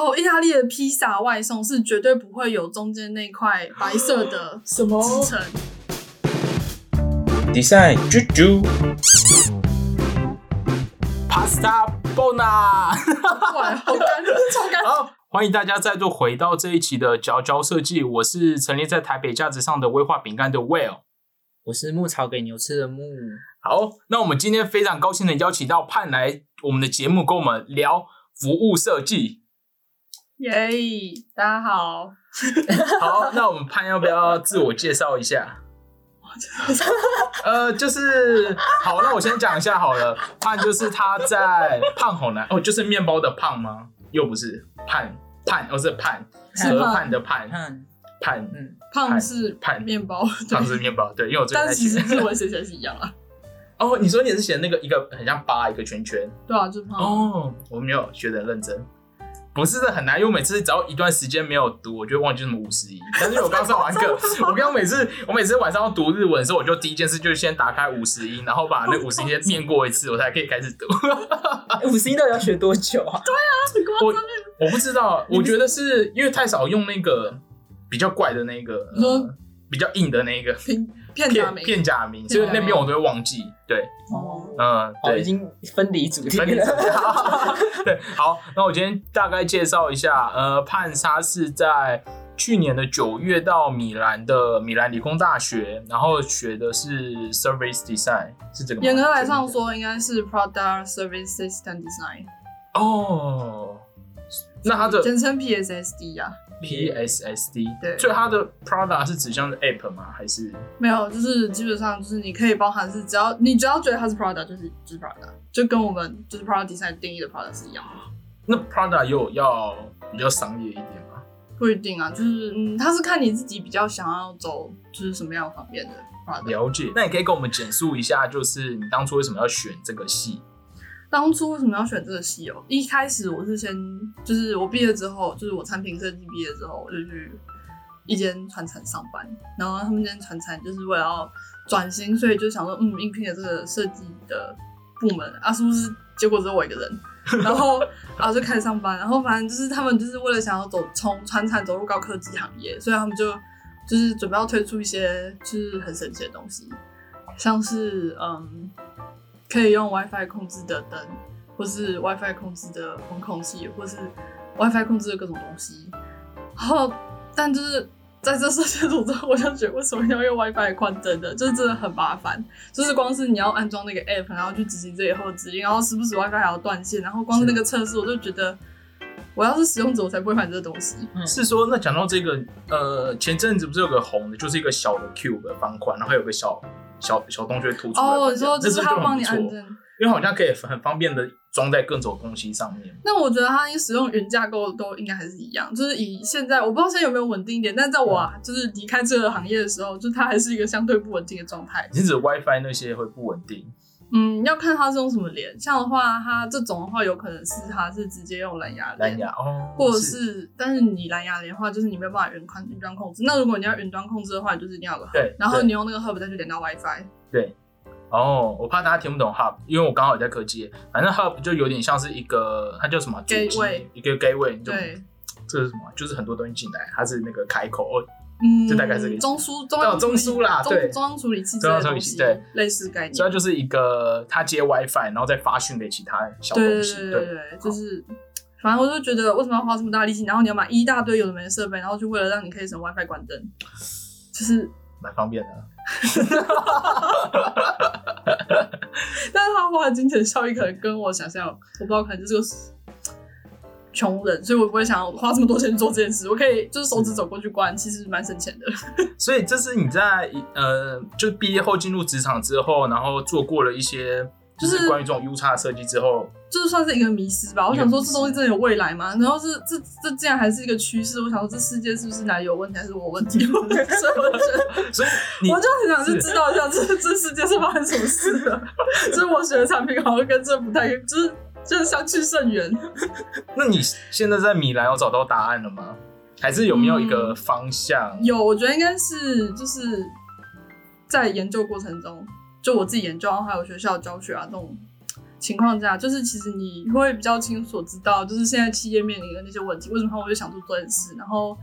哦，意大利的披萨外送是绝对不会有中间那块白色的 什么支撑。Design 啾啾，Pasta Bona。哇，好干，超干。好，欢迎大家再度回到这一期的嚼嚼设计，我是陈列在台北架子上的威化饼干的 Will。我是牧草给牛吃的牧。好，那我们今天非常高兴的邀请到盼来我们的节目，跟我们聊服务设计。耶，大家好，好，那我们盼要不要自我介绍一下？呃，就是好，那我先讲一下好了。盼就是他在胖好难哦，就是面包的胖吗？又不是盼盼，哦、是盼是河畔的盼看，盼，嗯，胖是盼面包，胖，是面包，对，因为我最近但在写。其实日文写起来是一样啊。哦，你说你是写那个一个很像八一个圈圈对啊，就是胖。哦，我没有学的认真。不是的，很难，因为我每次只要一段时间没有读，我就会忘记什么五十一。但是我刚上完课，我刚每次我每次晚上要读日文的时候，我就第一件事就是先打开五十一，然后把那五十一先念过一次，我才可以开始读。五十一到底要学多久啊？对啊我我不知道，我觉得是因为太少用那个比较怪的那个，比较硬的那个片片假名。片假名，所以那边我都会忘记。对，哦，嗯，哦，对已。经分离主题分离了。对，好，那我今天大概介绍一下，呃，盼莎是在去年的九月到米兰的米兰理工大学，然后学的是 Service Design，是这个吗？严格来上说，应该是 Product Service System Design，哦，那它的简称 PSSD 啊。PSSD，对所以它的 product 是指向的 app 吗？还是没有，就是基本上就是你可以包含是只要你只要觉得它是 product 就是就是 product，就跟我们就是 product design 定义的 product 是一样的。那 product 又要比较商业一点吗？不一定啊，就是嗯，它是看你自己比较想要走就是什么样方面的 product。了解。那你可以跟我们简述一下，就是你当初为什么要选这个系？当初为什么要选这个系哦？一开始我是先就是我毕业之后，就是我产品设计毕业之后，我就去一间船厂上班，然后他们那间船厂就是为了要转型，所以就想说，嗯，应聘的这个设计的部门啊，是不是？结果只有我一个人，然后然后就开始上班，然后反正就是他们就是为了想要走从船厂走入高科技行业，所以他们就就是准备要推出一些就是很神奇的东西，像是嗯。可以用 WiFi 控制的灯，或是 WiFi 控制的温控器，或是 WiFi 控制的各种东西。然后，但就是在这设计组之后，我就觉得为什么要用 WiFi 宽灯的，就是真的很麻烦。就是光是你要安装那个 App，然后去执行这以后的指令，然后时不时 WiFi 还要断线，然后光是那个测试，我就觉得我要是使用者，我才不会买这个东西。是说，那讲到这个，呃，前阵子不是有个红的，就是一个小的 cube 的方块，然后有个小小小洞穴突出。哦，你说这是他帮你安装。因为好像可以很方便的装在各种东西上面。那我觉得它使用云架构都应该还是一样，就是以现在我不知道现在有没有稳定一点，但在我、啊、就是离开这个行业的时候，就它还是一个相对不稳定的状态。你指 WiFi 那些会不稳定？嗯，要看它是用什么连，像的话，它这种的话有可能是它是直接用蓝牙连蓝牙哦，或者是，但是你蓝牙连的话，就是你没有办法云宽云端控制。那如果你要云端控制的话，你就是一定要有个 hub，对，然后你用那个 hub 再去连到 WiFi。对哦，我怕大家听不懂 hub，因为我刚好也在科技，反正 hub 就有点像是一个，它叫什么 Gateway 一个 gateway，对，这是什么？就是很多东西进来，它是那个开口哦，嗯，这大概是个中枢中哦央中枢啦中对中央处理器之中央处理器对，类似概念。所以它就是一个它接 WiFi，然后再发讯给其他小东西，对对对，就是，反正我就觉得为什么要花这么大力气，然后你要买一大堆有的没的设备，然后就为了让你可以省 WiFi 关灯，就是，蛮方便的。但是他花的金钱效益可能跟我想象，我不知道，可能就是个穷人，所以我不会想要花这么多钱做这件事。我可以就是手指走过去关，其实蛮省钱的。所以这是你在呃，就是毕业后进入职场之后，然后做过了一些，就就是是关于这种 U 叉设计之后，就是算是一个迷失吧。我想说这东西真的有未来吗？然后是这这竟然还是一个趋势。我想说这世界是不是哪里有问题，还是我问题？所以我觉得。所以我就很想去知道一下这这世界是发生什么事的。就是我学的产品好像跟这不太，就是就是相去甚远。那你现在在米兰有找到答案了吗？还是有没有一嗯个方向？有，我觉得应该是就是在研究过程中，就我自己研究，还有学校教学啊这种情况下，就是其实你会比较清楚知道，就是现在企业面临的那些问题，为什么他们会想做这件事，然后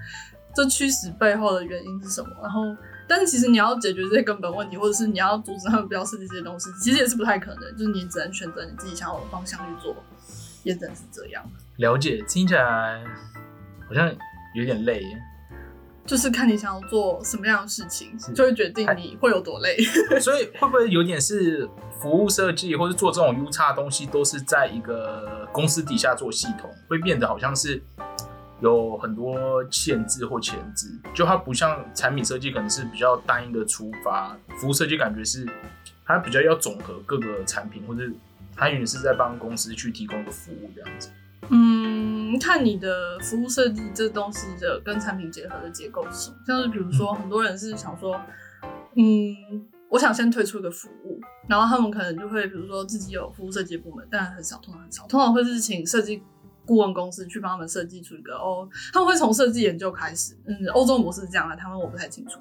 这驱使背后的原因是什么，然后。但是其实你要解决这些根本问题，或者是你要阻止他们不要设计这些东西，其实也是不太可能。就是你只能选择你自己想要的方向去做，也只能是这样。了解，听起来好像有点累耶。就是看你想要做什么样的事情，就会决定你会有多累。所以会不会有点是服务设计，或者做这种 U 差的东西，都是在一个公司底下做系统，会变得好像是有很多限制或前置，就它不像产品设计，可能是比较单一的出发。服务设计感觉是它比较要总和各个产品，或者它也是在帮公司去提供一个服务这样子。嗯，看你的服务设计这东西的跟产品结合的结构是什么？像是比如说，很多人是想说，嗯，我想先推出一个服务，然后他们可能就会比如说自己有服务设计部门，但很少，通常很少，通常会是请设计顾问公司去帮他们设计出一个哦，他们会从设计研究开始，嗯，欧洲模式是这样的，他们我不太清楚。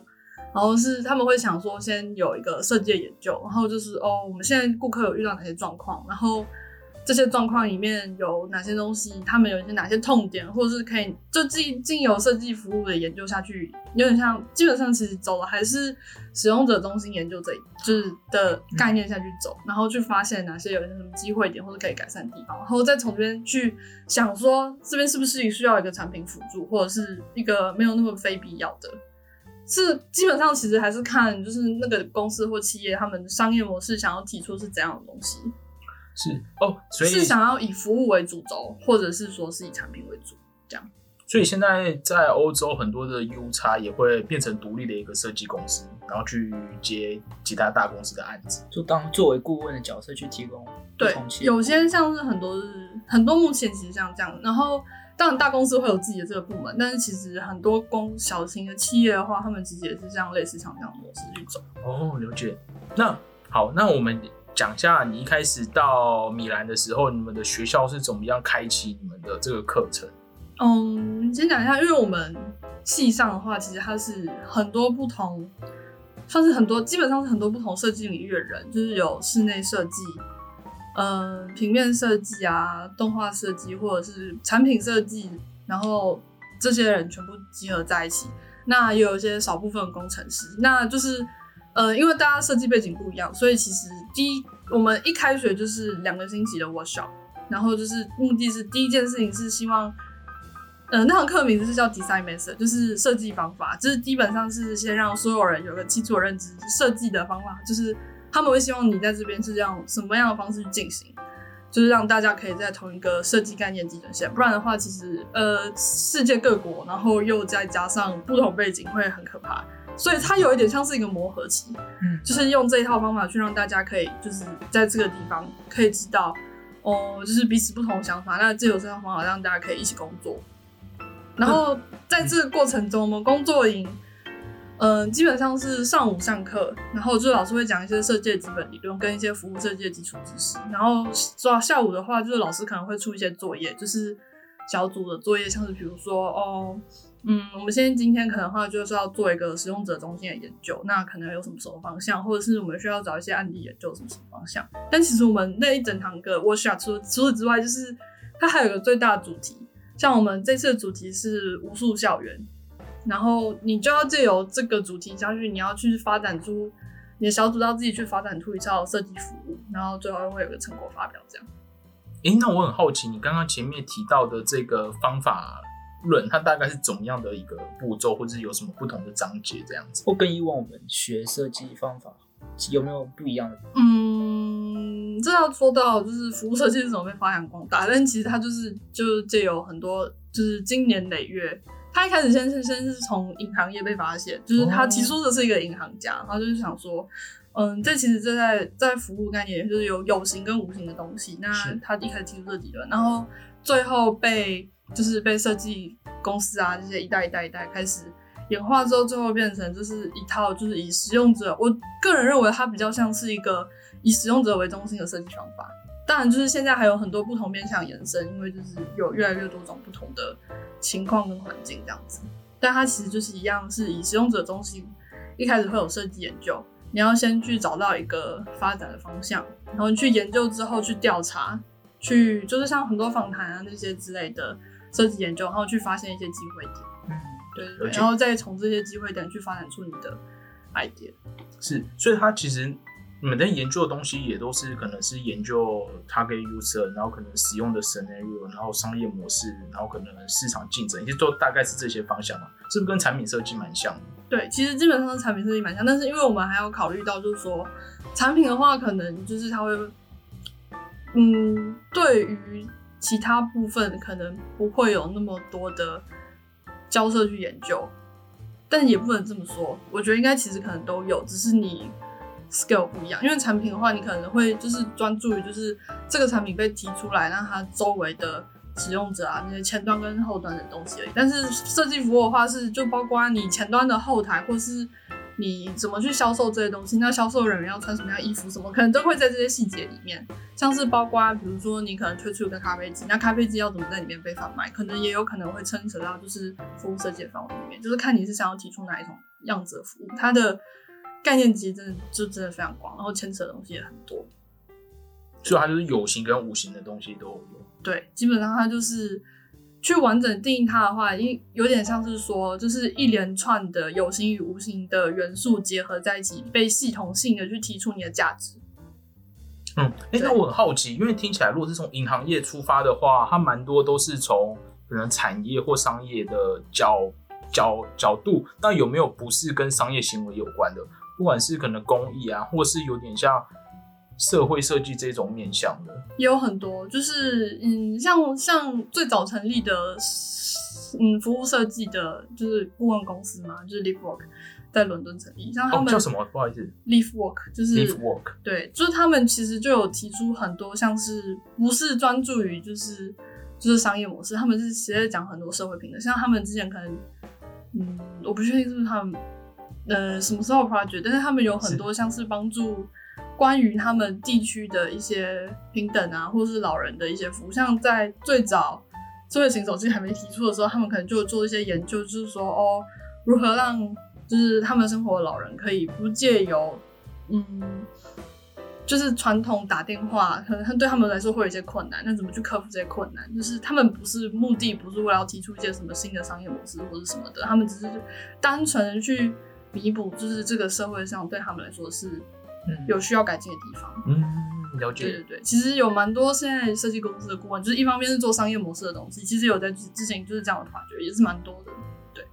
然后是他们会想说，先有一个设计研究，然后就是哦，我们现在顾客有遇到哪些状况，然后。这些状况里面有哪些东西？他们有一些哪些痛点，或者是可以就进进由设计服务的研究下去，有点像基本上其实走了还是使用者中心研究这一就是的概念下去走，然后去发现哪些有些什么机会点或者可以改善的地方，然后再从这边去想说这边是不是需要一个产品辅助，或者是一个没有那么非必要的，是基本上其实还是看就是那个公司或企业他们商业模式想要提出是怎样的东西。是哦，所以是想要以服务为主轴，或者是说是以产品为主这样。所以现在在欧洲很多的 U 叉也会变成独立的一个设计公司，然后去接其他大公司的案子，就当作为顾问的角色去提供。对，有些像是很多是很多目前其实像这样，然后当然大公司会有自己的这个部门，但是其实很多公小型的企业的话，他们其实也是这样类似像这样模式去走。哦，了解。那好，那我们。讲一下你一开始到米兰的时候，你们的学校是怎么样开启你们的这个课程？嗯，先讲一下，因为我们系上的话，其实它是很多不同，算是很多，基本上是很多不同设计领域的人，就是有室内设计，嗯，平面设计啊，动画设计，或者是产品设计，然后这些人全部集合在一起。那也有一些少部分工程师，那就是。呃，因为大家设计背景不一样，所以其实第一，我们一开学就是两个星期的 workshop，然后就是目的是第一件事情是希望，呃，那堂课名字是叫 design method，就是设计方法，就是基本上是先让所有人有个基础的认知，设计的方法，就是他们会希望你在这边是这样什么样的方式去进行，就是让大家可以在同一个设计概念基准线，不然的话，其实呃，世界各国，然后又再加上不同背景，会很可怕。所以它有一点像是一个磨合期，嗯，就是用这一套方法去让大家可以就是在这个地方可以知道，哦，就是彼此不同的想法，那这有这套方法让大家可以一起工作。然后在这个过程中，我们工作营，嗯，基本上是上午上课，然后就老师会讲一些设计的基本理论跟一些服务设计的基础知识。然后到下午的话，就是老师可能会出一些作业，就是小组的作业，像是比如说哦。嗯，我们现在今天可能的话就是要做一个使用者中心的研究，那可能有什么什么方向，或者是我们需要找一些案例研究什么什么方向。但其实我们那一整堂课，workshop 除除此之外，就是它还有个最大的主题，像我们这次的主题是无数校园，然后你就要借由这个主题下去，你要去发展出你的小组要自己去发展出一套设计服务，然后最后会有个成果发表这样。诶，那我很好奇，你刚刚前面提到的这个方法。论它大概是怎么样的一个步骤，或者是有什么不同的章节这样子？或跟以往我们学设计方法有没有不一样的？嗯，这要说到就是服务设计是怎么被发扬光大，但其实它就是就是借由很多就是经年累月，他一开始先是先是从银行业被发现，就是他提出的是一个银行家，然后就是想说，嗯，这其实这在在服务概念就是有有形跟无形的东西，那他一开始提出这理论，然后最后被。就是被设计公司啊这些一代一代一代开始演化之后，最后变成就是一套就是以使用者，我个人认为它比较像是一个以使用者为中心的设计方法。当然，就是现在还有很多不同面向延伸，因为就是有越来越多种不同的情况跟环境这样子。但它其实就是一样是以使用者中心，一开始会有设计研究，你要先去找到一个发展的方向，然后去研究之后去调查，去就是像很多访谈啊那些之类的设计研究，然后去发现一些机会点，嗯，对对对，然后再从这些机会点去发展出你的 idea。是，所以它其实你们在研究的东西也都是可能是研究 target user，然后可能使用的 scenario，然后商业模式，然后可能市场竞争，其实都大概是这些方向嘛，是不是跟产品设计蛮像的？对，其实基本上是产品设计蛮像，但是因为我们还要考虑到，就是说产品的话，可能就是它会，嗯，对于其他部分可能不会有那么多的交涉去研究，但也不能这么说。我觉得应该其实可能都有，只是你 scale 不一样。因为产品的话，你可能会就是专注于就是这个产品被提出来，让它周围的使用者啊，那些前端跟后端的东西而已。但是设计服务的话是就包括你前端的后台，或是你怎么去销售这些东西，那销售人员要穿什么样衣服，什么可能都会在这些细节里面。像是包括比如说你可能推出一个咖啡机，那咖啡机要怎么在里面被贩卖，可能也有可能会牵扯到就是服务设计的范围里面，就是看你是想要提出哪一种样子的服务，它的概念其实真的就真的非常广，然后牵扯的东西也很多。所以它就是有形跟无形的东西都有。对，基本上它就是去完整定义它的话，因有点像是说，就是一连串的有形与无形的元素结合在一起，被系统性的去提出你的价值。嗯，哎、那我很好奇，因为听起来如果是从银行业出发的话，它蛮多都是从可能产业或商业的角角角度，那有没有不是跟商业行为有关的？不管是可能公益啊，或是有点像社会设计这种面向的，也有很多，就是嗯，像像最早成立的，嗯，服务设计的，就是顾问公司嘛，就是 LiveWork，在伦敦成立。像他哦，们、叫什么？不好意思，LiveWork 就是，Live Work。对，就是他们其实就有提出很多像是不是专注于就是就是商业模式，他们是直接讲很多社会平等。像他们之前可能，嗯，我不确定是不是他们呃什么时候 project，但是他们有很多像是帮助关于他们地区的一些平等啊，或是老人的一些服务。像在最早智慧型手机还没提出的时候，他们可能就做一些研究，就是说哦，如何让就是他们生活的老人可以不借由嗯，就是传统打电话，可能对他们来说会有一些困难。那怎么去克服这些困难？就是他们不是目的，不是为了要提出一些什么新的商业模式或者什么的，他们只是单纯去弥补，就是这个社会上对他们来说是有需要改进的地方。嗯，了解。对对对，其实有蛮多现在设计公司的顾问，就是一方面是做商业模式的东西，其实有在之之前就是这样的团队，也是蛮多的。对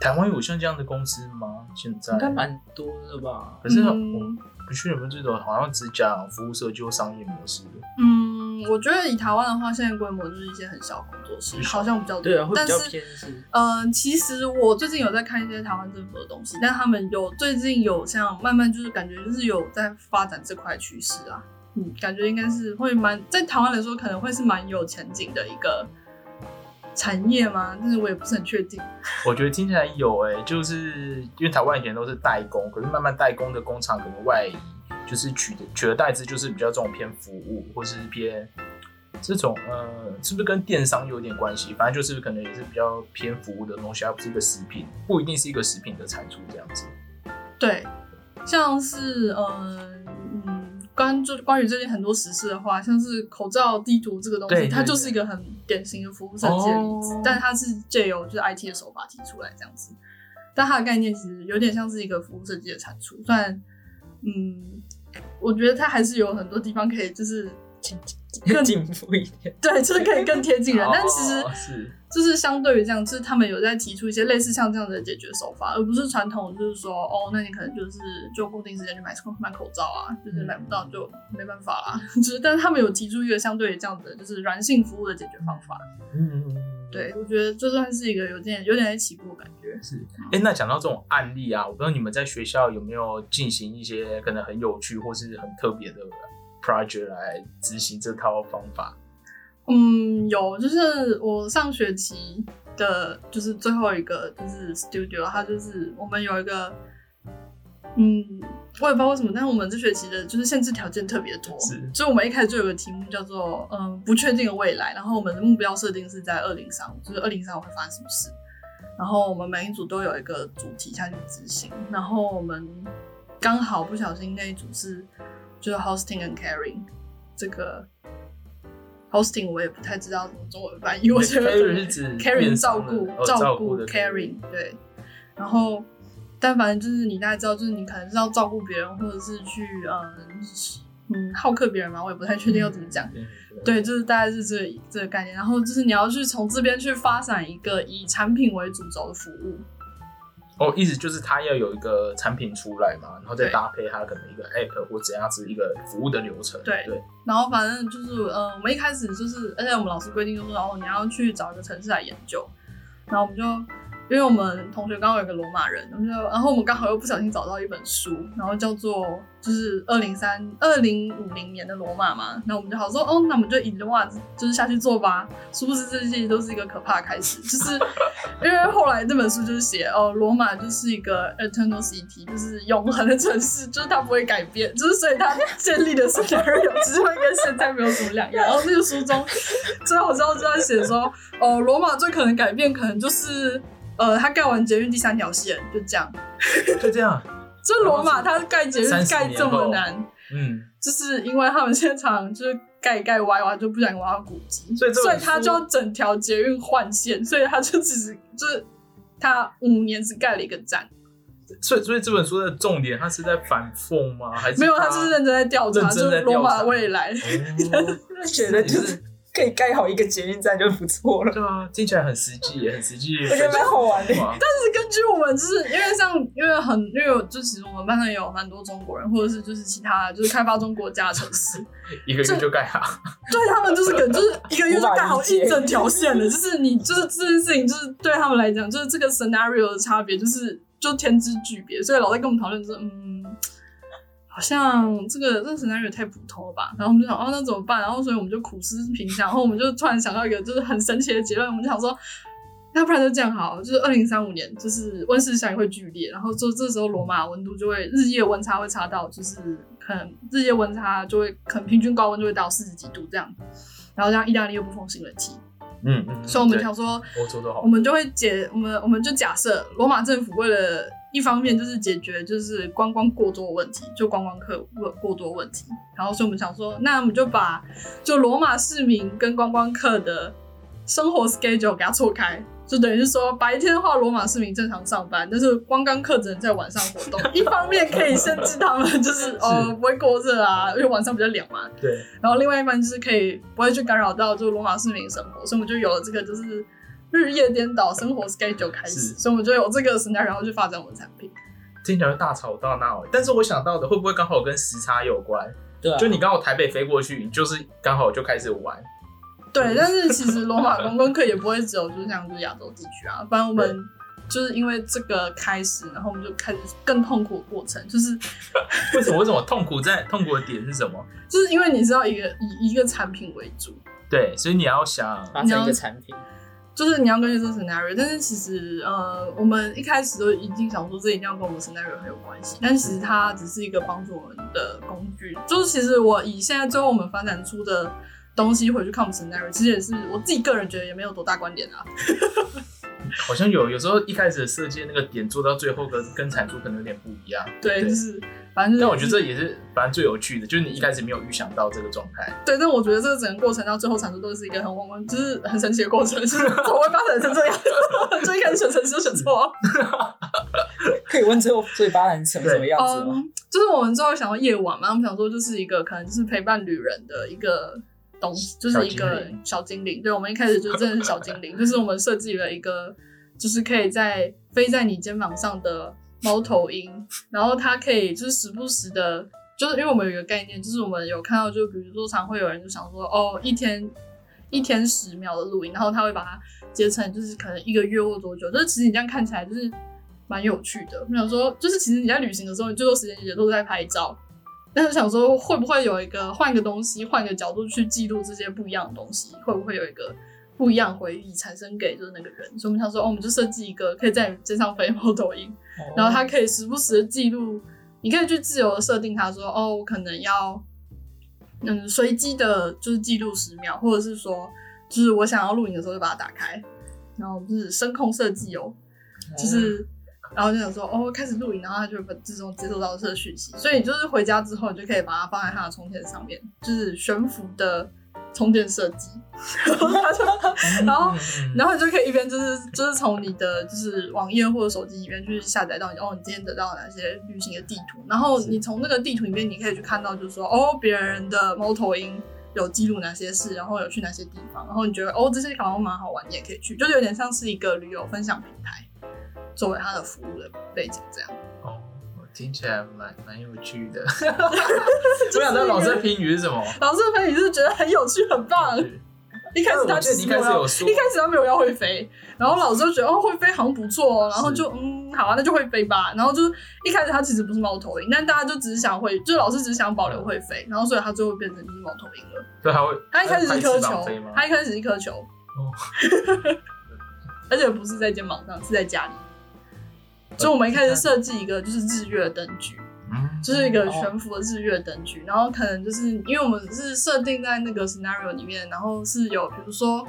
台湾有像这样的公司吗？现在应该蛮多的吧？可是我嗯不确定有没有这种好像只讲服务设计或商业模式的。嗯，我觉得以台湾的话，现在规模就是一些很小的工作室，好像比较多。对啊，会比较但是偏是呃，其实我最近有在看一些台湾政府的东西，但他们有最近有像慢慢就是感觉就是有在发展这块趋势啊，嗯，感觉应该是会蛮在台湾来说可能会是蛮有前景的一个产业吗？但是我也不是很确定。我觉得听起来有诶、就是因为台湾以前都是代工，可是慢慢代工的工厂可能外移，就是取的取而代之就是比较这种偏服务，或是偏这种呃，是不是跟电商有点关系？反正就是可能也是比较偏服务的东西，而不是一个食品，不一定是一个食品的产出这样子。对，像是嗯嗯，关就关于最近很多实事的话，像是口罩地图这个东西，它就是一个很典型的服务设计的例子，哦但它是借由就是 IT 的手法提出来这样子，但它的概念其实有点像是一个服务设计的产出，虽然嗯，我觉得它还是有很多地方可以就是更进步一点。对，就是可以更贴近人，但其实哦是就是相对于这样，就是他们有在提出一些类似像这样的解决手法，而不是传统就是说，哦，那你可能就是就固定时间去买买口罩啊，就是买不到就没办法啦。就是，但是他们有提出一个相对于这样的就是软性服务的解决方法。嗯，对，我觉得这算是一个有点有点在起步的感觉。是。哎、那讲到这种案例啊，我不知道你们在学校有没有进行一些可能很有趣或是很特别的 project 来执行这套方法。嗯，有，就是我上学期的，就是最后一个就是 studio，它就是我们有一个，嗯，我也不知道为什么，但是我们这学期的就是限制条件特别多，是。所以我们一开始就有个题目叫做嗯不确定的未来，然后我们的目标设定是在二零三五，就是二零三五会发生什么事，然后我们每一组都有一个主题下去执行，然后我们刚好不小心那一组是就是 hosting and carrying 这个 hosting 我也不太知道怎么中文翻译，我觉得 carry 是指 carrying 照顾、哦照顾 carrying 对，然后但反正就是你大概知道，就是你可能是要照顾别人，或者是去嗯嗯好客别人嘛，我也不太确定要怎么讲。对对，就是大概是这个这个概念。然后就是你要去从这边去发展一个以产品为主轴的服务。哦，意思就是它要有一个产品出来嘛，然后再搭配它可能一个 app 或怎样子一个服务的流程。对对，然后反正就是，呃，我们一开始就是，而且我们老师规定就是说，哦，你要去找一个城市来研究。然后我们就，因为我们同学刚好有个罗马人，我们就，然后我们刚好又不小心找到一本书，然后叫做就是二零三二零五零年的罗马嘛。那我们就好说，哦，那我们就以罗马就是下去做吧。殊不知这些都是一个可怕的开始，就是因为后来这本书就是写，哦，罗马就是一个 eternal city，就是永恒的城市，就是它不会改变，就是所以它建立的 scenario 只是会跟现在没有什么两样。然后那个书中最好笑就在写说，哦，罗马最可能改变可能就是。呃，他盖完捷运第三条线，就这样。就这样。就罗马，他盖捷运30盖这么难，嗯，就是因为他们现场就是盖一盖歪歪，就不想挖到古迹，所以所以他就整条捷运换线，所以他就只是就是他五年只盖了一个站，所以所以这本书的重点，他是在反讽吗？还是没有，他就是认真在调查，就是罗马未来。哦 觉得就是可以盖好一个捷运站就不错了，对啊，听起来很实际，很实际。我觉得蛮好玩的。但是根据我们，就是因为像因为很因为就其实我们班上也有蛮多中国人，或者是就是其他就是开发中国家的城市，一个月就盖好。对他们就是可能就是一个月就盖好一整条线的，就是你就是这件事情，就是对他们来讲，就是这个 scenario 的差别，就是就天之巨别。所以老在跟我们讨论说，嗯，好像这个这个 scenario 太普通了吧？然后我们就想，哦，那怎么办？然后所以我们就苦思冥想，然后我们就突然想到一个就是很神奇的结论，我们就想说。那不然就这样好了，就是二零三五年，就是温室效应会剧烈，然后就这时候罗马温度就会日夜温差会差到，就是可能日夜温差就会可能平均高温就会到四十几度这样，然后这样意大利又不封新冷气，嗯嗯，所以我们想说，欧洲都好我。们就会解我们我们就假设罗马政府为了一方面就是解决就是观光过多的问题，就观光客过过多问题，然后所以我们想说，那我们就把就罗马市民跟观光客的生活 schedule 给它错开。就等于是说，白天的话，罗马市民正常上班，但是观光客只能在晚上活动。一方面可以限制他们，就是呃不会过热啊，因为晚上比较凉嘛。对，然后另外一方面就是可以不会去干扰到就罗马市民生活，所以我们就有了这个就是日夜颠倒生活 schedule 开始，所以我们就有这个 scenario，然后去发展我们的产品。听起来会大吵大闹。但是我想到的会不会刚好跟时差有关？对啊，就你刚好台北飞过去，你就是刚好就开始玩。对，但是其实罗马观光客也不会只有就是像就是亚洲地区啊，不然我们就是因为这个开始，然后我们就开始更痛苦的过程，就是 为什么？为什么痛苦在痛苦的点是什么？就是因为你知道一个以一个产品为主，对，所以你要想，发展一个产品，就是你要根据这个 scenario，但是其实呃，我们一开始都已经想说这一定要跟我们 scenario 很有关系，但其实它只是一个帮助我们的工具。就是其实我以现在最后我们发展出的东西回去看我们 scenario，其实也是我自己个人觉得也没有多大观点啊。好像有有时候一开始设计那个点做到最后跟跟产出可能有点不一样。对，对就是反正就是但我觉得这也是反正最有趣的，就是你一开始没有预想到这个状态。对，但我觉得这个整个过程到最后产出都是一个很汪汪，就是很神奇的过程，就是 怎么会发展成这样？就一开始选城市就选错了。可以问最后最发展成什么样子吗？嗯，就是我们最后想到夜晚嘛，我们想说就是一个可能就是陪伴旅人的一个东西，就是一个小精灵。对，我们一开始就真的是小精灵，就是我们设计了一个，就是可以在飞在你肩膀上的猫头鹰，然后它可以就是时不时的，就是因为我们有一个概念，就是我们有看到，就比如说常会有人就想说，哦，一天一天十秒的录音，然后他会把它截成就是可能一个月或多久，就是其实你这样看起来就是蛮有趣的。我想说，就是其实你在旅行的时候，你最多时间也都在拍照，但是想说会不会有一个换个东西，换个角度去记录这些不一样的东西，会不会有一个不一样回忆产生给就是那个人？所以我们想说，哦，我们就设计一个可以在你肩上飞的猫头鹰，然后它可以时不时的记录，你可以去自由的设定它说，哦，我可能要嗯随机的，就是记录十秒，或者是说，就是我想要录影的时候就把它打开，然后就是声控设计哦，就是然后就想说哦开始录影，然后他就会自动接收到这个讯息，所以你就是回家之后，你就可以把它放在它的充电上面，就是悬浮的充电设计，然后他就然后嗯。然后你就可以一边就是就是从你的就是网页或者手机里面去下载到你哦，你今天得到哪些旅行的地图，然后你从那个地图里面你可以去看到，就是说哦别人的猫头鹰有记录哪些事，然后有去哪些地方，然后你觉得哦这些好像蛮好玩，你也可以去，就是有点像是一个旅游分享平台，作为它的服务的背景这样。哦，听起来蛮蛮有趣的。我想知道老师的评语是什么？老师的评语就是觉得很有趣很棒，一开始他一开始有说一开始他没有要会飞，然后老师就觉得哦会飞好像不错哦，然后就嗯好啊那就会飞吧，然后就是一开始他其实不是猫头鹰，但大家就只是想会，就是老师只是想保留会飞，然后所以他最后变成就是猫头鹰了。所以他会他一开始是一颗球他一开始是一颗球，而且不是在肩膀上，是在家里。所以我们一开始设计一个就是日月灯具，嗯就是一个悬浮的日月灯具，然后可能就是因为我们是设定在那个 scenario 里面，然后是有比如说，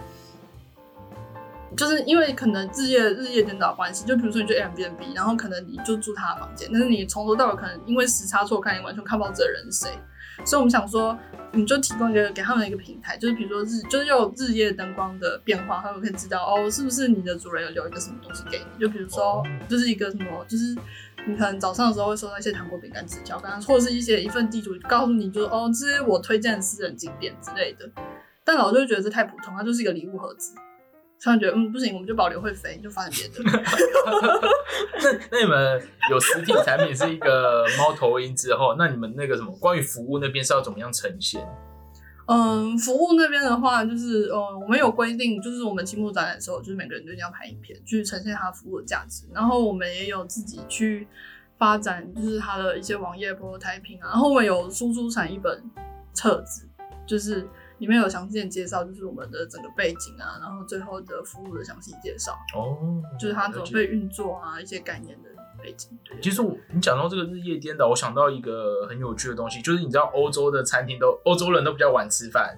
就是因为可能日夜日夜颠倒关系，就比如说你去 Airbnb，然后可能你就住他的房间，但是你从头到尾可能因为时差错开，你完全看不到这个人是谁，所以我们想说，你就提供一个给他们一个平台，就是比如说日就是有日夜灯光的变化，他们可以知道哦，是不是你的主人有留一个什么东西给你，就比如说哦就是一个什么，就是你可能早上的时候会收到一些糖果、饼干、纸条，刚刚或者是一些一份地图，告诉你就是哦，这是我推荐的私人景点之类的。但老师就觉得这太普通，它就是一个礼物盒子。突然觉得嗯不行，我们就保留会飞，就发展别的。那 那你们有实体产品是一个猫头鹰之后，那你们那个什么关于服务那边是要怎么样呈现？嗯，服务那边的话，就是呃，我们有规定，就是我们期末展览的时候，就是每个人都一定要拍影片，去呈现它服务的价值。然后我们也有自己去发展，就是它的一些网页 prototyping 啊。然后我们有输出产一本册子，就是里面有详细的介绍，就是我们的整个背景啊，然后最后的服务的详细介绍，哦，就是它怎么被运作啊，一些概念的背景。对，其实我你讲到这个日夜颠倒，我想到一个很有趣的东西，就是你知道欧洲的餐厅都欧洲人都比较晚吃饭，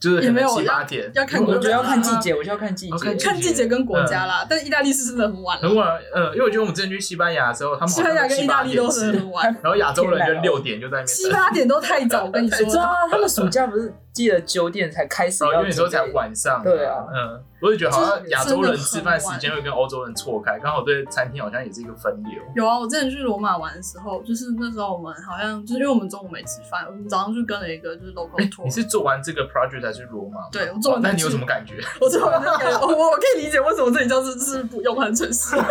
就是七也没有七八点，要看我觉得要看季啊节，我就要看季节要看。季节跟国家啦，但意大利是真的很晚很。晚。呃，因为我觉得我们之前去西班牙的时候，他们西班牙跟意大利都是是很晚，然后亚洲人就六点就在那边七。八点都太早。我跟你说你知，道他们暑假不是记得九点才开始哦，因要为你说才晚上，对啊嗯，我也觉得好像就是亚洲人吃饭时很间会跟欧洲人错开，刚好对餐厅好像也是一个分流。有啊，我之前去罗马玩的时候，就是那时候我们好像就是因为我们中午没吃饭，我们早上去跟了一个就是 local 哎 tour。你是做完这个 project 才去罗马吗？对我做完那你有什么感觉？我做完那个，我我我可以理解为什么这里叫是是不永恒城市，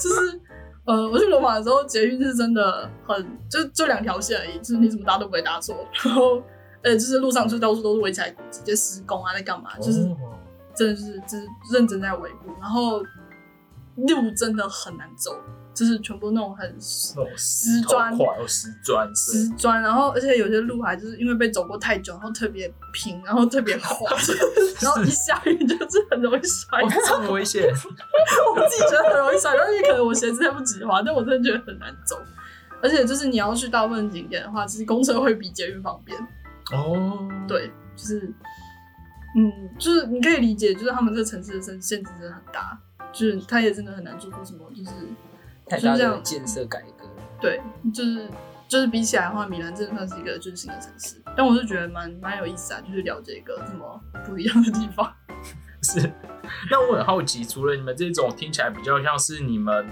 就是呃，我去罗马的时候，捷运是真的很就就两条线而已，就是你怎么搭都不会搭错，然后呃，就是路上就到处都是围起来，直接施工啊，在干嘛，就是哦真的是就是认真在维护，然后路真的很难走，就是全部那种很石砖石砖，石砖，然后而且有些路还就是因为被走过太久，然后特别平，然后特别滑，然后一下雨就是很容易摔。这么危险。我自己觉得很容易摔，但是可能我鞋子太不直滑，但我真的觉得很难走。而且就是你要去大部分景点的话，其实公车会比捷运方便。哦，对，就是，嗯，就是你可以理解，就是他们这个城市的限限制真的很大，就是他也真的很难做出什么，就是太大的就这样建设改革。对，就是就是比起来的话，米兰真的算是一个就是新的城市，但我是觉得蛮蛮有意思啊，就是了解一个这么不一样的地方。是。那我很好奇，除了你们这种听起来比较像是你们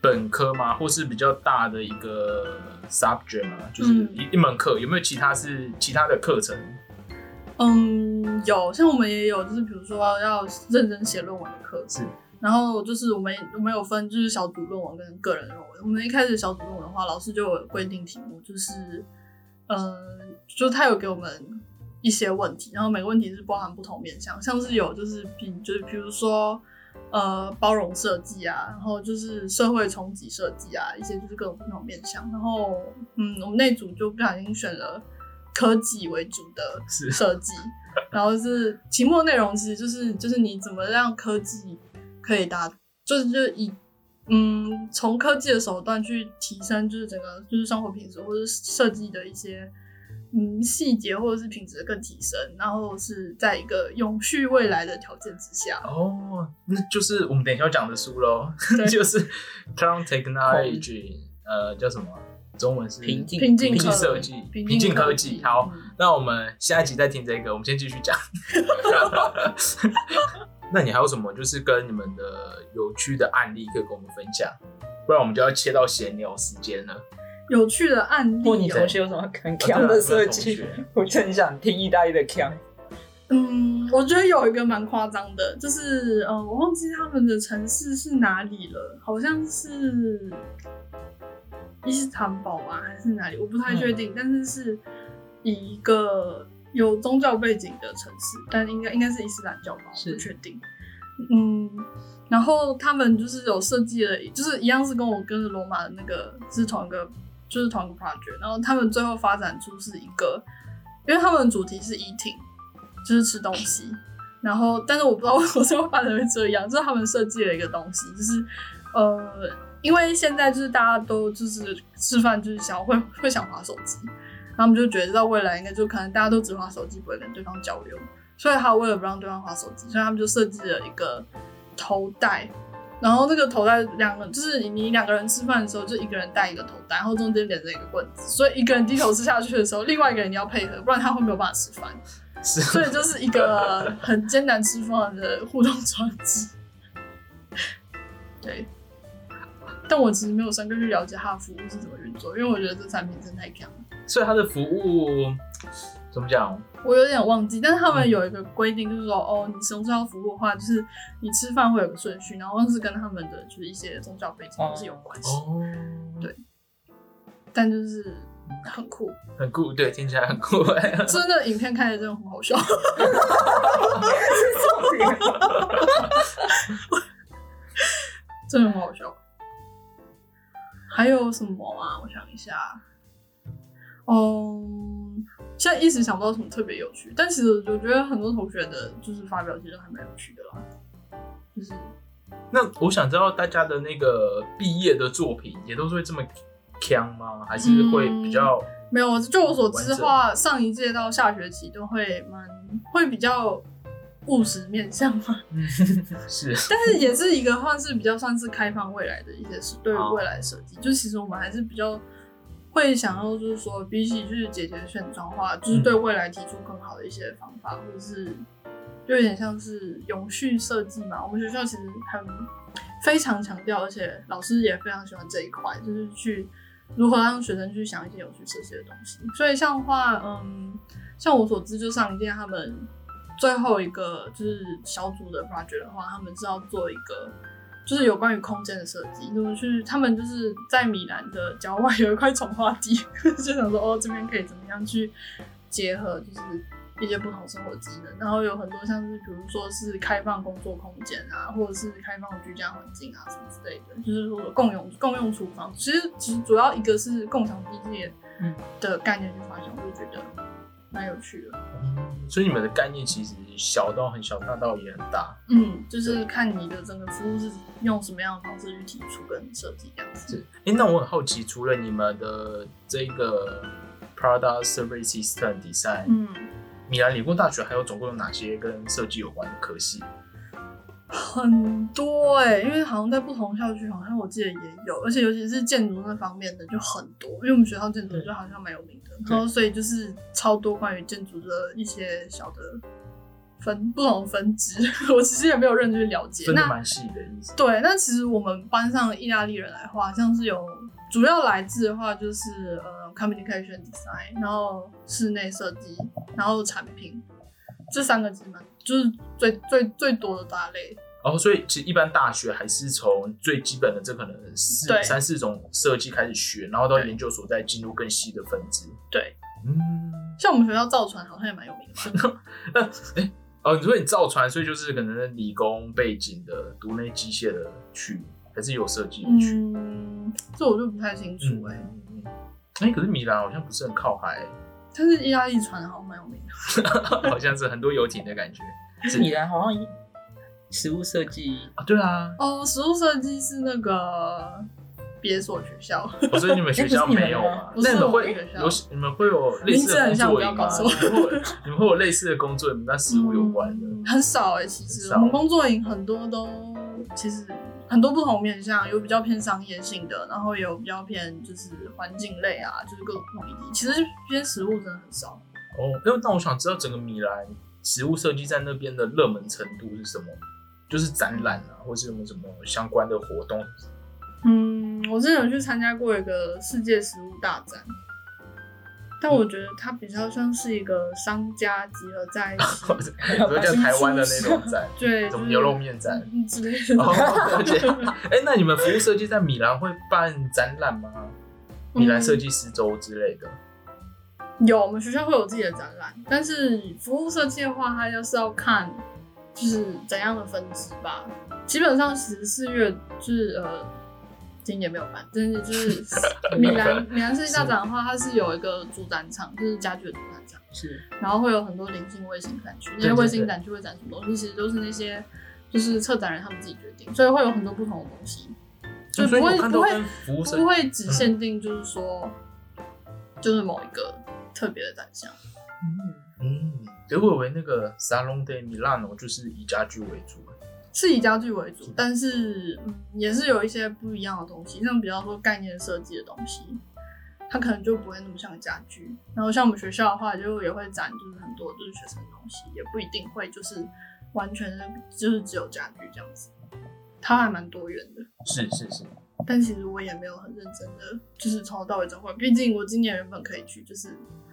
本科吗，或是比较大的一个 subject 吗？就是嗯一、一门课，有没有其他是其他的课程？嗯，有，像我们也有，就是比如说要认真写论文的课是，然后就是我们我们有分就是小组论文跟个人论文。我们一开始小组论文的话，老师就有规定题目，就是嗯，就他有给我们一些问题，然后每个问题是包含不同面向，像是有就是比就是比如说呃包容设计啊，然后就是社会冲击设计啊，一些就是各种不同面向。然后嗯，我们那组就不小心选了科技为主的设计，然后是题目内容其实就是就是你怎么让科技可以达，就是就是以嗯从科技的手段去提升就是整个就是生活品质或者是设计的一些嗯细节或者是品质更提升，然后是在一个永续未来的条件之下。哦，那就是我们等一下要讲的书喽，就是 Cloud Technology，呃，叫什么？中文是平静平平静设计，平平静科科技。好，嗯那我们下一集再听这个，我们先继续讲。那你还有什么就是跟你们的有趣的案例可以跟我们分享？不然我们就要切到闲聊时间了。有趣的案例、或你哦同学有什么很啊强的设计？我就 很想听意大利的强。嗯，我觉得有一个蛮夸张的，就是呃，我忘记他们的城市是哪里了，好像是伊斯坦堡吧，还是哪里？我不太确定，但是是一个有宗教背景的城市，但应该应该是伊斯兰教吧，我不确定。嗯，然后他们就是有设计了，就是一样是跟我跟着罗马的那个是同一个，就是同一个 project，然后他们最后发展出是一个，因为他们的主题是 eating。就是吃东西，然后但是我不知道为什么最后发展会这样，就是他们设计了一个东西，就是呃，因为现在就是大家都就是吃饭就是想会会想滑手机，他们就觉得到未来应该就可能大家都只滑手机，不会跟对方交流，所以他为了不让对方滑手机，所以他们就设计了一个头带。然后那个头带两个就是你两个人吃饭的时候，就一个人戴一个头带，然后中间连着一个棍子，所以一个人低头吃下去的时候，另外一个人你要配合，不然他会没有办法吃饭。是所以就是一个很艰难吃饭的互动装置。对，但我其实没有深刻去了解它的服务是怎么运作，因为我觉得这产品真的太强了。所以它的服务怎么讲？我有点忘记，但是他们有一个规定，就是说，哦，你使用这套服务的话，就是你吃饭会有个顺序，然后是跟他们的就是一些宗教背景是有关系，哦，对但就是很酷，很酷，对，听起来很酷。真的影片看起来真的很好笑。真的很好笑。还有什么啊？我想一下。嗯，现在一时想不到什么特别有趣，但其实我觉得很多同学的就是发表其实还蛮有趣的啦。就是那我想知道大家的那个毕业的作品也都是会这么强吗？还是会比较？没有，就我所知的话，上一届到下学期都会蛮会比较务实面向嘛，是 但是也是一个算是比较算是开放未来的一些事，对未来设计，就其实我们还是比较会想要，就是说比起就是解决现状化，就是对未来提出更好的一些方法，或者是就有点像是永续设计嘛。我们学校其实很非常强调，而且老师也非常喜欢这一块，就是去如何让学生去想一些有趣设计的东西。所以像话，嗯，像我所知，就上一届他们最后一个就是小组的 project 的话，他们是要做一个就是有关于空间的设计，就是去他们就是在米兰的郊外有一块从化地，就想说哦这边可以怎么样去结合就是一些不同生活机能，然后有很多像是比如说是开放工作空间啊，或者是开放居家环境啊什么之类的，就是说共用共用厨房，其实其实主要一个是共享机械嗯。的概念去发现，我就觉得蛮有趣的。所以你们的概念其实小到很小，大到也很大。嗯，就是看你的整个服务是用什么样的方式去提出跟设计这样子。是，哎、那我很好奇，除了你们的这个 Product Service System Design，、嗯，米兰理工大学还有总共有哪些跟设计有关的科系？很多哎、因为好像在不同校区，好像我记得也有，而且尤其是建筑那方面的就很多，因为我们学校建筑就好像蛮有名的，然后所以就是超多关于建筑的一些小的分不同分支，我其实也没有认真去了解。那分的蛮细的意思。对，那其实我们班上的意大利人来话，像是有主要来自的话就是呃 communication design，然后室内设计，然后产品，这三个其实蛮就是最最最多的大类。哦，所以其实一般大学还是从最基本的这可能四三四种设计开始学，然后到研究所再进入更细的分支。对，嗯，像我们学校造船好像也蛮有名的吧，哦，你说你造船，所以就是可能理工背景的读那机械的去，还是有设计的去？嗯，这我就不太清楚哎、哎、可是米兰好像不是很靠海、但是意大利船好像蛮有名的。好像是很多游艇的感觉米兰好像食物设计啊。对啊，哦，食物设计是那个别所学校，哦所以你们学校没有吗？不是那你们会有你们会有类似的工作营吗？名字很像不要告诉我你们会有你们会有类似的工作营跟食物有关的？嗯很少哎、其实我们工作营很多都其实很多不同面向，有比较偏商业性的，然后有比较偏就是环境类啊，就是各种不同议题。其实偏食物真的很少。哦，因为那我想知道整个米兰食物设计在那边的热门程度是什么？就是展览啊，或是什么什么相关的活动？嗯，我之前有去参加过一个世界食物大展，但我觉得它比较像是一个商家集合在一起，比如像台湾的那种展，对，什么牛肉面展嗯之类的。哦，了解。哎，那你们服务设计在米兰会办展览吗？米兰设计师周之类的？有，我们学校会有自己的展览，但是服务设计的话，它就是要看就是怎样的分支吧。基本上十四月就是呃，今年没有办，真的就是米兰米兰设计大展的话，它是有一个主展场，就是家具的主展场，是。然后会有很多零星卫星展区，那对对。些卫星展区会展什么东西，其实都是那些就是策展人他们自己决定，所以会有很多不同的东西，就所以不会不会不会只限定就是说就是某一个特别的展项。嗯，对，我以为那个 Salon de Milano 就是以家具为主。是以家具为主，但是嗯，也是有一些不一样的东西，像比方说概念设计的东西，它可能就不会那么像家具。然后像我们学校的话，就也会展就是很多就是学生的东西，也不一定会就是完全的就是只有家具这样子，它还蛮多元的。是是是，但其实我也没有很认真的，就是从头到尾走过来。毕竟我今年原本可以去，就是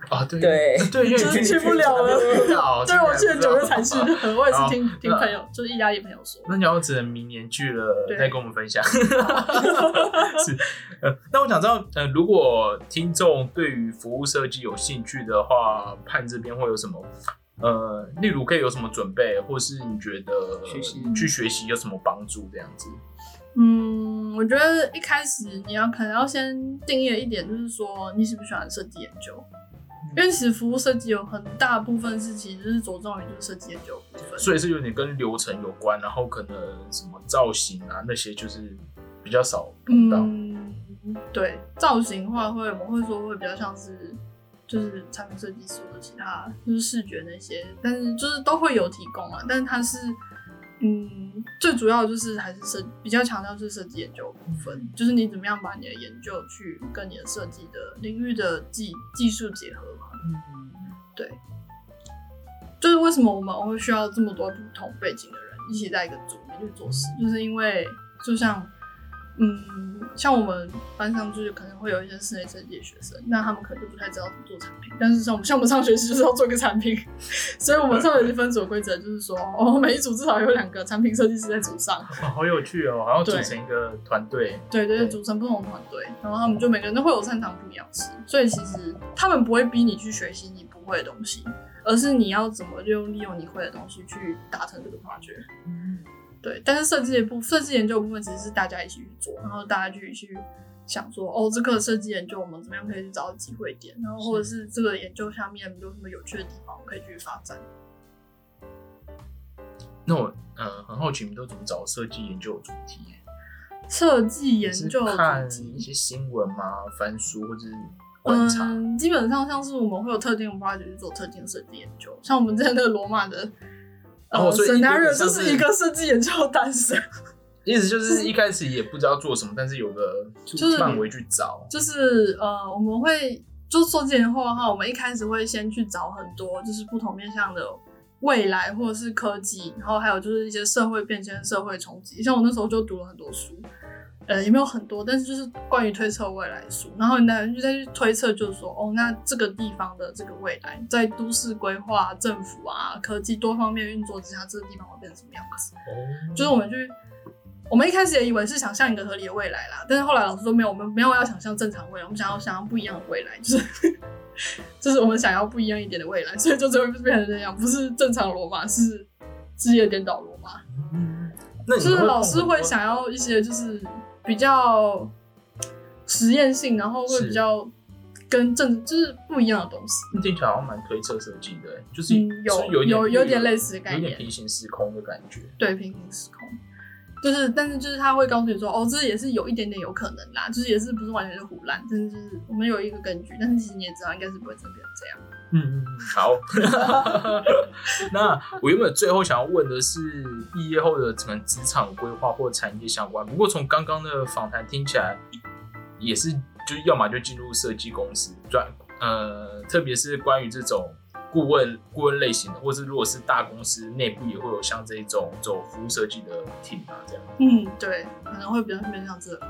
啊，对对对，因为就是去不了了 对我去年九月才去去。的，我也是听哦听朋友，就是意大利朋友说。那你要只能明年去了再跟我们分享。是，呃，那我想知道，呃，如果听众对于服务设计有兴趣的话，盼这边会有什么？呃，例如可以有什么准备，或是你觉得学习去学习有什么帮助？这样子，嗯，我觉得一开始你要可能要先定义一点，就是说你喜不喜欢设计研究，因为其实服务设计有很大部分是其实是着重于就是设计研究部分。所以是有点跟流程有关，然后可能什么造型啊那些就是比较少碰到。嗯，对，造型的话会我们会说会比较像是就是产品设计师的其他就是视觉那些，但是就是都会有提供啊，但是它是嗯。最主要就是还是设比较强调是设计研究部分，就是你怎么样把你的研究去跟你的设计的领域的技技术结合嘛，嗯，对，就是为什么我们会需要这么多不同背景的人一起在一个组里面去做事，就是因为就像，嗯，像我们班上就是可能会有一些室内设计的学生，那他们可能就不太知道怎么做产品，但是像我们像我们上学期就是要做一个产品，所以我们上学期分组的规则就是说，哦，每一组至少有两个产品设计师在组上，哇，好有趣哦！然后组成一个团队，对对，对组成不同团队，然后他们就每个人都会有擅长不一样的事，所以其实他们不会逼你去学习你不会的东西，而是你要怎么用利用你会的东西去达成这个 project。对，但是设计的部设计研究的部分其实是大家一起去做，然后大家去去想说，哦，这个设计研究我们怎么样可以去找到机会点，然后或者是这个研究下面有什么有趣的地方可以去发展。那我呃很好奇，你们都怎么找设计研究的主题？设计研是究主题一些新闻吗？翻书或者是观察？嗯，基本上像是我们会有特定的 project 去做特定的设计研究，像我们之前那个罗马的呃、哦所以 scenario 就是是一个设计研究的诞生，意思就是一开始也不知道做什么，但是有个 就是范围去找。就是呃我们会就是做这研究的话，我们一开始会先去找很多就是不同面向的未来或者是科技，然后还有就是一些社会变迁、社会冲击，像我那时候就读了很多书。呃，也没有很多，但是就是关于推测未来的书，然后你再就再去推测，就是说，哦，那这个地方的这个未来，在都市规划、政府啊、科技多方面运作之下，这个地方会变成什么样子？哦，就是我们去，我们一开始也以为是想象一个合理的未来啦，但是后来老师说没有，我们没有要想象正常未来，我们想要想要不一样的未来，就是就是我们想要不一样一点的未来，所以就只会变成这样，不是正常罗马，是职业颠倒罗马。嗯，那就是老师会想要一些就是比较实验性，然后会比较跟正就是不一样的东西。听起来好像蛮推测设计的，就是嗯，有是有有有点类似的概念有点平，行时空的感觉。对平行时空。就是，但是就是他会告诉你说，哦，这也是有一点点有可能啦，就是也是不是完全是胡乱，但是就是我们有一个根据，但是其实你也知道，应该是不会真的变成这样。嗯嗯，嗯，好。那我原本最后想要问的是，毕业后的可能职场规划或产业相关。不过从刚刚的访谈听起来，也是就是要么就进入设计公司专，呃，特别是关于这种顾问顾问类型的，或是如果是大公司内部也会有像这种走服务设计的 team 啊这样。嗯，对，可能会比较偏向这个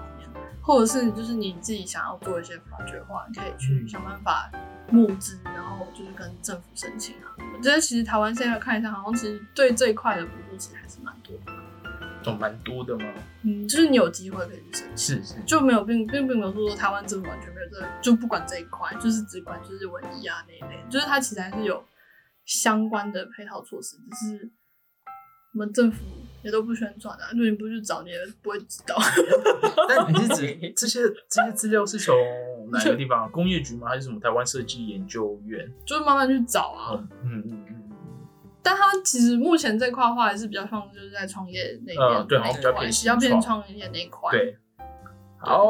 或者是就是你自己想要做一些 project 的话，你可以去想办法募资，然后就是跟政府申请啊。我觉得其实台湾现在看一下，好像其实对这一块的补助其实还是蛮多的。总蛮多的吗？嗯，就是你有机会可以去申请。是是，就没有并并并没有说台湾政府完全没有这個，就不管这一块，就是只管就是文艺啊那一类，就是它其实还是有相关的配套措施，只是我们政府也都不宣传啊，就你不去找你也不会知道。但你是指 这些这些资料是从哪个地方？工业局吗？还是什么台湾设计研究院？就是慢慢去找啊。嗯嗯嗯嗯。但他其实目前这块的话，还是比较放就是在创业那边、呃对好像比较那一块偏比较偏创业那一块。对，好，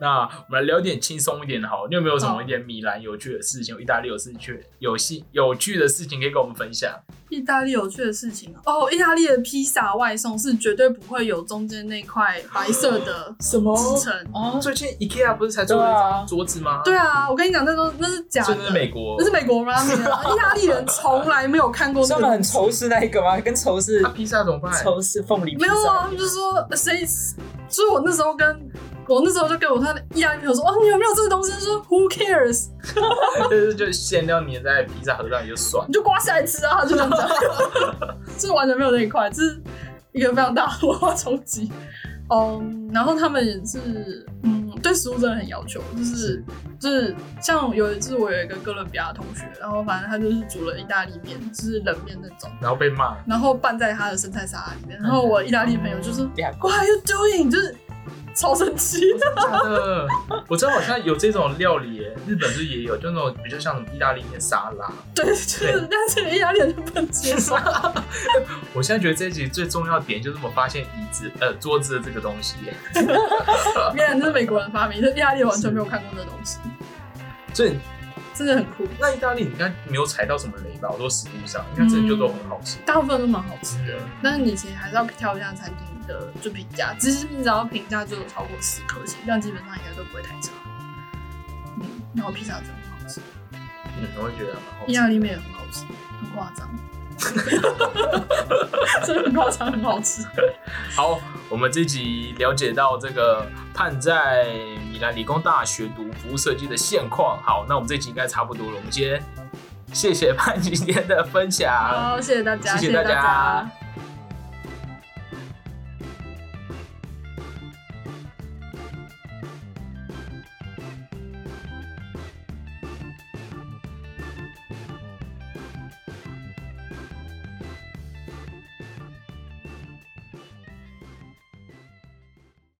那我们来聊点轻松一点的好。你有没有什么一点米兰有趣的事情？有意大利有事情、有戏有趣的事情可以跟我们分享？意大利有趣的事情哦，意大利的披萨外送是绝对不会有中间那块白色的 什么支撑。哦？最近 IKEA 不是才做了一张桌子吗？对啊，我跟你讲，那都那是假的，这是美国，那是美国啊。意大利人从来没有看过那他们很。仇视那一个吗？跟仇视披萨怎么办？仇视凤梨披萨没有啊，他们就说谁，所以我那时候跟我那时候就跟我他的意大利朋友说，哦，你有没有这个东西？他说 Who cares？就是就馅料粘在披萨盒上也就算你。就刮下来吃啊，他就这样讲，这完全没有那一块，这是一个非常大的文 化冲击。嗯，然后他们也是，嗯，对食物真的很要求，就是就是像有一次我有一个哥伦比亚同学，然后反正他就是煮了意大利面，就是冷面那种，然后被骂，然后拌在他的生菜沙拉里面，然后我意大利朋友就说两 What are you doing？就是超神奇，假的，我知道好像有这种料理耶，日本是也有，就那种比较像意大利面沙拉。对，就是，但是意大利人就不能接受。我现在觉得这一集最重要的点就是我发现椅子呃桌子的这个东西耶，我跟你讲，这是美国人发明，这意大利完全没有看过这东西，所以真的很酷。那意大利你应该没有踩到什么雷吧？我说食物上应该真的就都很好吃。大部分都蛮好吃的，但是你其实还是要挑一下餐厅的就评价，只是你只要评价就有超过十颗星，这样基本上应该都不会太差。嗯，然后披萨真的很好吃，嗯，我会觉得蛮好吃意。大利面也很好吃，很夸张，真的很夸张，很好吃。好，我们这集了解到这个盼在米兰理工大学读服务设计的现况。好，那我们这集应该差不多了。我们今天谢谢 盼今天的分享。好，谢谢大家，谢谢大家